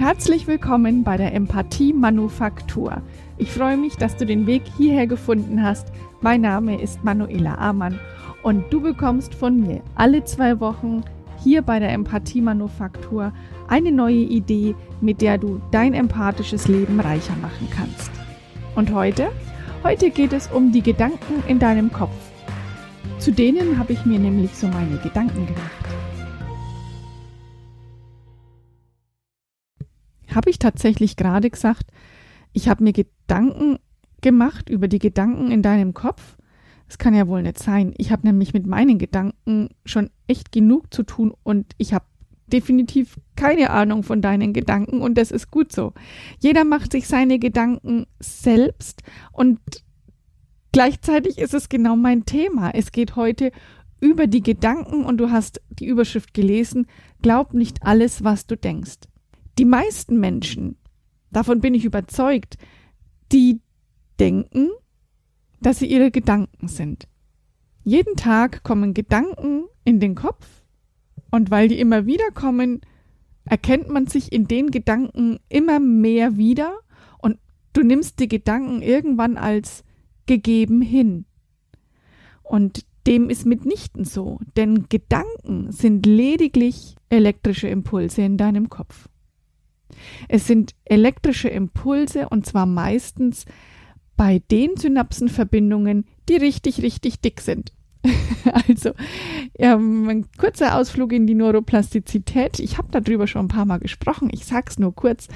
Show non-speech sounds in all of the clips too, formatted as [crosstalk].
Herzlich willkommen bei der Empathie Manufaktur. Ich freue mich, dass du den Weg hierher gefunden hast. Mein Name ist Manuela Amann und du bekommst von mir alle zwei Wochen hier bei der Empathie Manufaktur eine neue Idee, mit der du dein empathisches Leben reicher machen kannst. Und heute? Heute geht es um die Gedanken in deinem Kopf. Zu denen habe ich mir nämlich so meine Gedanken gemacht. Habe ich tatsächlich gerade gesagt, ich habe mir Gedanken gemacht über die Gedanken in deinem Kopf. Das kann ja wohl nicht sein. Ich habe nämlich mit meinen Gedanken schon echt genug zu tun und ich habe definitiv keine Ahnung von deinen Gedanken und das ist gut so. Jeder macht sich seine Gedanken selbst und gleichzeitig ist es genau mein Thema. Es geht heute über die Gedanken und du hast die Überschrift gelesen, glaub nicht alles, was du denkst. Die meisten Menschen, davon bin ich überzeugt, die denken, dass sie ihre Gedanken sind. Jeden Tag kommen Gedanken in den Kopf und weil die immer wieder kommen, erkennt man sich in den Gedanken immer mehr wieder und du nimmst die Gedanken irgendwann als gegeben hin. Und dem ist mitnichten so, denn Gedanken sind lediglich elektrische Impulse in deinem Kopf. Es sind elektrische Impulse und zwar meistens bei den Synapsenverbindungen, die richtig, richtig dick sind. [laughs] also ähm, ein kurzer Ausflug in die Neuroplastizität. Ich habe darüber schon ein paar Mal gesprochen. Ich sag's nur kurz.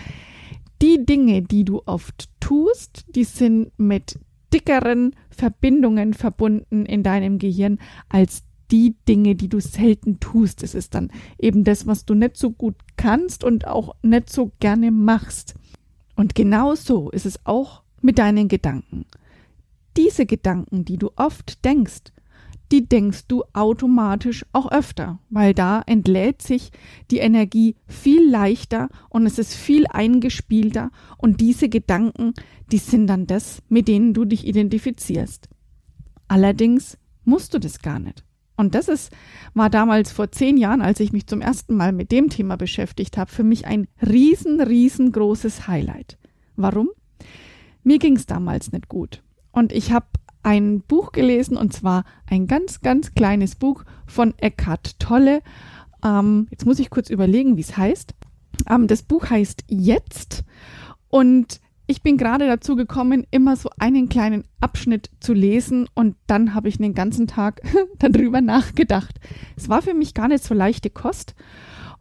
Die Dinge, die du oft tust, die sind mit dickeren Verbindungen verbunden in deinem Gehirn als die Dinge, die du selten tust. Es ist dann eben das, was du nicht so gut kannst und auch nicht so gerne machst. Und genau so ist es auch mit deinen Gedanken. Diese Gedanken, die du oft denkst, die denkst du automatisch auch öfter, weil da entlädt sich die Energie viel leichter und es ist viel eingespielter und diese Gedanken, die sind dann das, mit denen du dich identifizierst. Allerdings musst du das gar nicht. Und das ist, war damals vor zehn Jahren, als ich mich zum ersten Mal mit dem Thema beschäftigt habe, für mich ein riesen, riesengroßes Highlight. Warum? Mir ging es damals nicht gut. Und ich habe ein Buch gelesen, und zwar ein ganz, ganz kleines Buch von Eckhart Tolle. Ähm, jetzt muss ich kurz überlegen, wie es heißt. Ähm, das Buch heißt Jetzt. Und ich bin gerade dazu gekommen, immer so einen kleinen Abschnitt zu lesen und dann habe ich den ganzen Tag [laughs] darüber nachgedacht. Es war für mich gar nicht so leichte Kost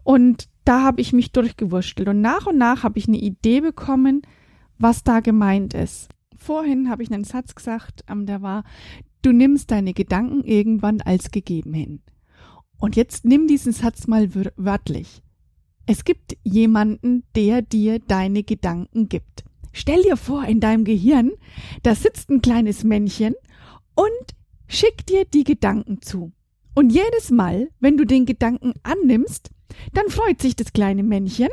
und da habe ich mich durchgewurschtelt und nach und nach habe ich eine Idee bekommen, was da gemeint ist. Vorhin habe ich einen Satz gesagt, ähm, der war, du nimmst deine Gedanken irgendwann als gegeben hin. Und jetzt nimm diesen Satz mal wörtlich. Es gibt jemanden, der dir deine Gedanken gibt. Stell dir vor, in deinem Gehirn, da sitzt ein kleines Männchen und schickt dir die Gedanken zu. Und jedes Mal, wenn du den Gedanken annimmst, dann freut sich das kleine Männchen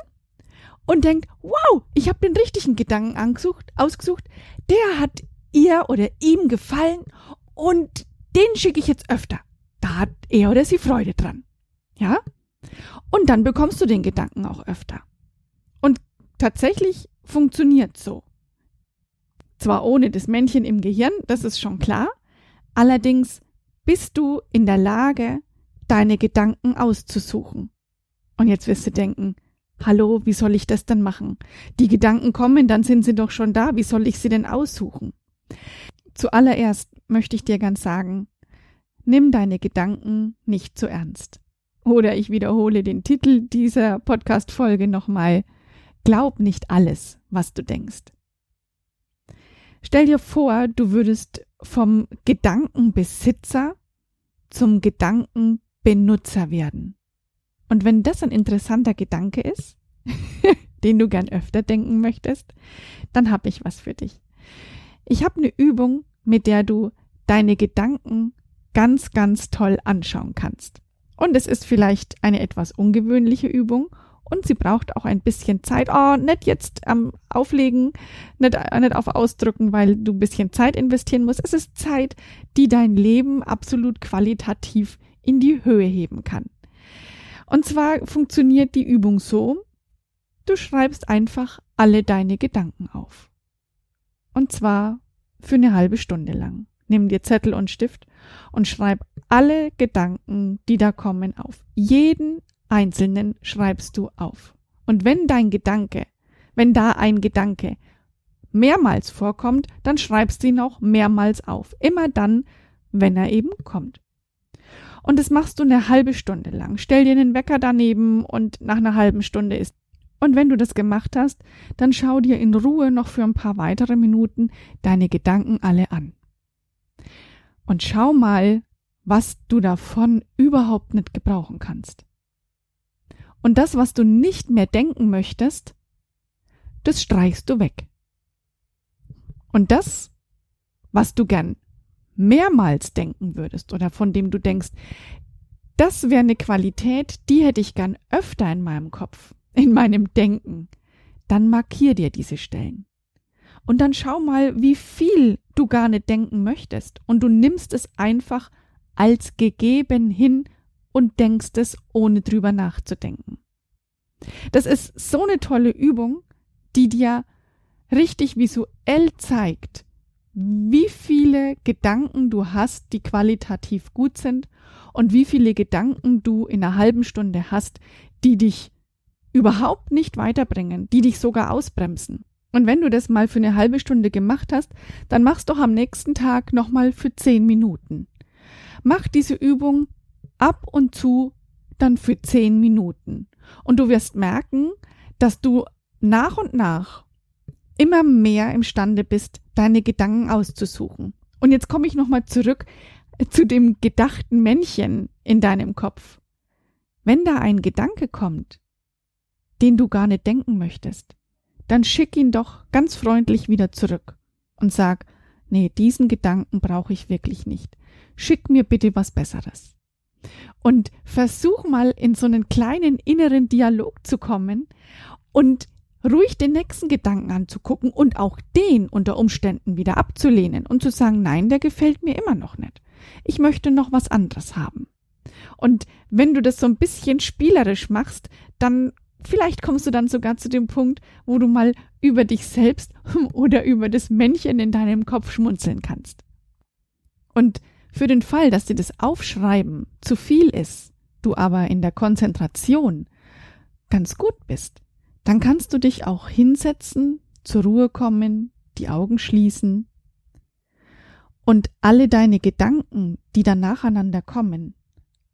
und denkt, wow, ich habe den richtigen Gedanken angesucht, ausgesucht, der hat ihr oder ihm gefallen und den schicke ich jetzt öfter. Da hat er oder sie Freude dran. Ja? Und dann bekommst du den Gedanken auch öfter. Und tatsächlich funktioniert so. Zwar ohne das Männchen im Gehirn, das ist schon klar, allerdings bist du in der Lage, deine Gedanken auszusuchen. Und jetzt wirst du denken, hallo, wie soll ich das denn machen? Die Gedanken kommen, dann sind sie doch schon da, wie soll ich sie denn aussuchen? Zuallererst möchte ich dir ganz sagen, nimm deine Gedanken nicht zu ernst. Oder ich wiederhole den Titel dieser Podcast-Folge nochmal. Glaub nicht alles, was du denkst. Stell dir vor, du würdest vom Gedankenbesitzer zum Gedankenbenutzer werden. Und wenn das ein interessanter Gedanke ist, [laughs] den du gern öfter denken möchtest, dann habe ich was für dich. Ich habe eine Übung, mit der du deine Gedanken ganz, ganz toll anschauen kannst. Und es ist vielleicht eine etwas ungewöhnliche Übung und sie braucht auch ein bisschen Zeit. Oh, nicht jetzt am Auflegen, nicht, nicht auf Ausdrücken, weil du ein bisschen Zeit investieren musst. Es ist Zeit, die dein Leben absolut qualitativ in die Höhe heben kann. Und zwar funktioniert die Übung so. Du schreibst einfach alle deine Gedanken auf. Und zwar für eine halbe Stunde lang. Nimm dir Zettel und Stift und schreib alle Gedanken, die da kommen, auf. Jeden einzelnen schreibst du auf. Und wenn dein Gedanke, wenn da ein Gedanke mehrmals vorkommt, dann schreibst du ihn auch mehrmals auf. Immer dann, wenn er eben kommt. Und das machst du eine halbe Stunde lang. Stell dir einen Wecker daneben und nach einer halben Stunde ist. Und wenn du das gemacht hast, dann schau dir in Ruhe noch für ein paar weitere Minuten deine Gedanken alle an. Und schau mal, was du davon überhaupt nicht gebrauchen kannst. Und das, was du nicht mehr denken möchtest, das streichst du weg. Und das, was du gern mehrmals denken würdest oder von dem du denkst, das wäre eine Qualität, die hätte ich gern öfter in meinem Kopf, in meinem Denken, dann markier dir diese Stellen. Und dann schau mal, wie viel du gar nicht denken möchtest. Und du nimmst es einfach als gegeben hin und denkst es, ohne drüber nachzudenken. Das ist so eine tolle Übung, die dir richtig visuell zeigt, wie viele Gedanken du hast, die qualitativ gut sind und wie viele Gedanken du in einer halben Stunde hast, die dich überhaupt nicht weiterbringen, die dich sogar ausbremsen. Und wenn du das mal für eine halbe Stunde gemacht hast, dann machst doch am nächsten Tag nochmal für zehn Minuten. Mach diese Übung ab und zu dann für zehn Minuten. Und du wirst merken, dass du nach und nach immer mehr imstande bist, deine Gedanken auszusuchen. Und jetzt komme ich nochmal zurück zu dem gedachten Männchen in deinem Kopf. Wenn da ein Gedanke kommt, den du gar nicht denken möchtest, dann schick ihn doch ganz freundlich wieder zurück und sag, nee, diesen Gedanken brauche ich wirklich nicht. Schick mir bitte was Besseres. Und versuch mal in so einen kleinen inneren Dialog zu kommen und ruhig den nächsten Gedanken anzugucken und auch den unter Umständen wieder abzulehnen und zu sagen, nein, der gefällt mir immer noch nicht. Ich möchte noch was anderes haben. Und wenn du das so ein bisschen spielerisch machst, dann vielleicht kommst du dann sogar zu dem Punkt, wo du mal über dich selbst [laughs] oder über das Männchen in deinem Kopf schmunzeln kannst. Und für den Fall, dass dir das Aufschreiben zu viel ist, du aber in der Konzentration ganz gut bist, dann kannst du dich auch hinsetzen, zur Ruhe kommen, die Augen schließen und alle deine Gedanken, die dann nacheinander kommen,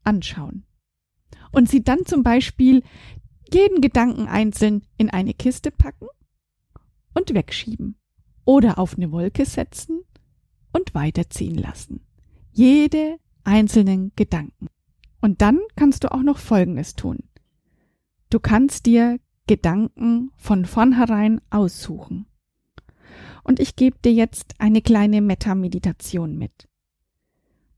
anschauen. Und sie dann zum Beispiel jeden Gedanken einzeln in eine Kiste packen und wegschieben oder auf eine Wolke setzen und weiterziehen lassen. Jede einzelnen Gedanken. Und dann kannst du auch noch Folgendes tun. Du kannst dir Gedanken von vornherein aussuchen. Und ich gebe dir jetzt eine kleine Metta-Meditation mit.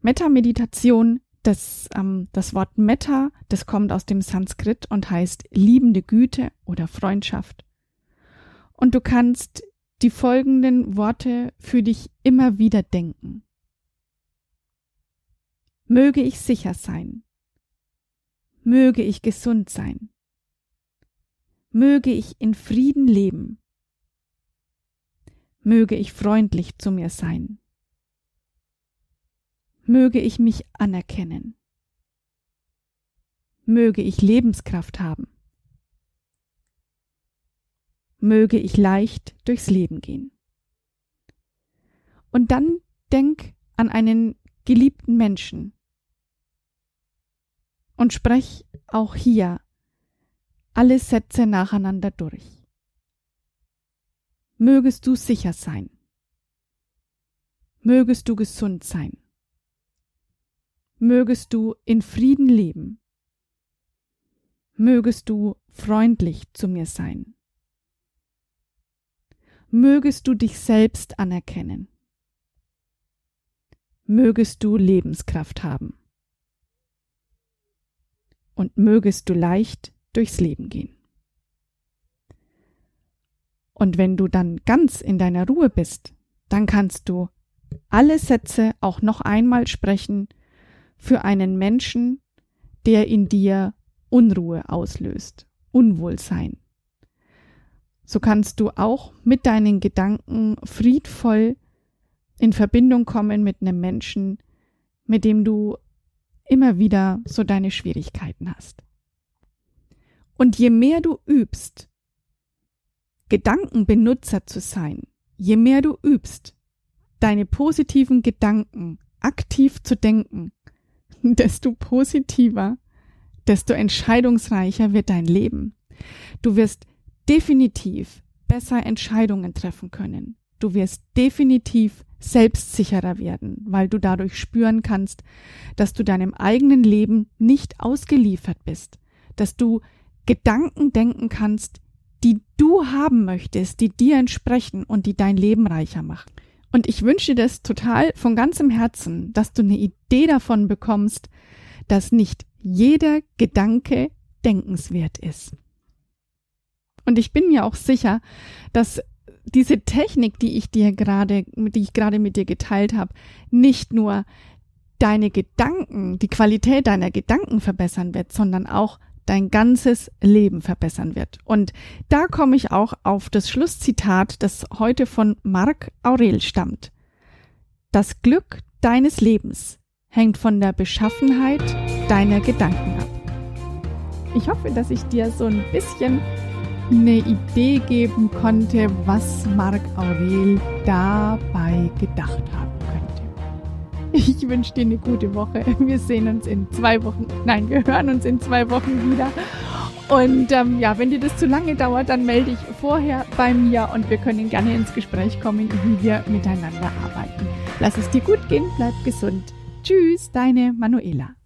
Metta-Meditation, das, ähm, das Wort Metta, das kommt aus dem Sanskrit und heißt liebende Güte oder Freundschaft. Und du kannst die folgenden Worte für dich immer wieder denken. Möge ich sicher sein. Möge ich gesund sein. Möge ich in Frieden leben, möge ich freundlich zu mir sein, möge ich mich anerkennen, möge ich Lebenskraft haben, möge ich leicht durchs Leben gehen. Und dann denk an einen geliebten Menschen und sprech auch hier alle Sätze nacheinander durch. Mögest du sicher sein. Mögest du gesund sein. Mögest du in Frieden leben. Mögest du freundlich zu mir sein. Mögest du dich selbst anerkennen. Mögest du Lebenskraft haben. Und mögest du leicht durchs Leben gehen. Und wenn du dann ganz in deiner Ruhe bist, dann kannst du alle Sätze auch noch einmal sprechen für einen Menschen, der in dir Unruhe auslöst, Unwohlsein. so kannst du auch mit deinen Gedanken friedvoll in Verbindung kommen mit einem Menschen, mit dem du immer wieder so deine Schwierigkeiten hast. Und je mehr du übst, Gedankenbenutzer zu sein, je mehr du übst, deine positiven Gedanken aktiv zu denken, [laughs] desto positiver, desto entscheidungsreicher wird dein Leben. Du wirst definitiv besser Entscheidungen treffen können. Du wirst definitiv selbstsicherer werden, weil du dadurch spüren kannst, dass du deinem eigenen Leben nicht ausgeliefert bist, dass du Gedanken denken kannst, die du haben möchtest, die dir entsprechen und die dein Leben reicher machen. Und ich wünsche dir das total von ganzem Herzen, dass du eine Idee davon bekommst, dass nicht jeder Gedanke denkenswert ist. Und ich bin mir auch sicher, dass diese Technik, die ich dir gerade, die ich gerade mit dir geteilt habe, nicht nur deine Gedanken, die Qualität deiner Gedanken verbessern wird, sondern auch dein ganzes Leben verbessern wird. Und da komme ich auch auf das Schlusszitat, das heute von Marc Aurel stammt. Das Glück deines Lebens hängt von der Beschaffenheit deiner Gedanken ab. Ich hoffe, dass ich dir so ein bisschen eine Idee geben konnte, was Marc Aurel dabei gedacht haben könnte. Ich wünsche dir eine gute Woche. Wir sehen uns in zwei Wochen. Nein, wir hören uns in zwei Wochen wieder. Und ähm, ja, wenn dir das zu lange dauert, dann melde dich vorher bei mir und wir können gerne ins Gespräch kommen, wie wir miteinander arbeiten. Lass es dir gut gehen, bleib gesund. Tschüss, deine Manuela.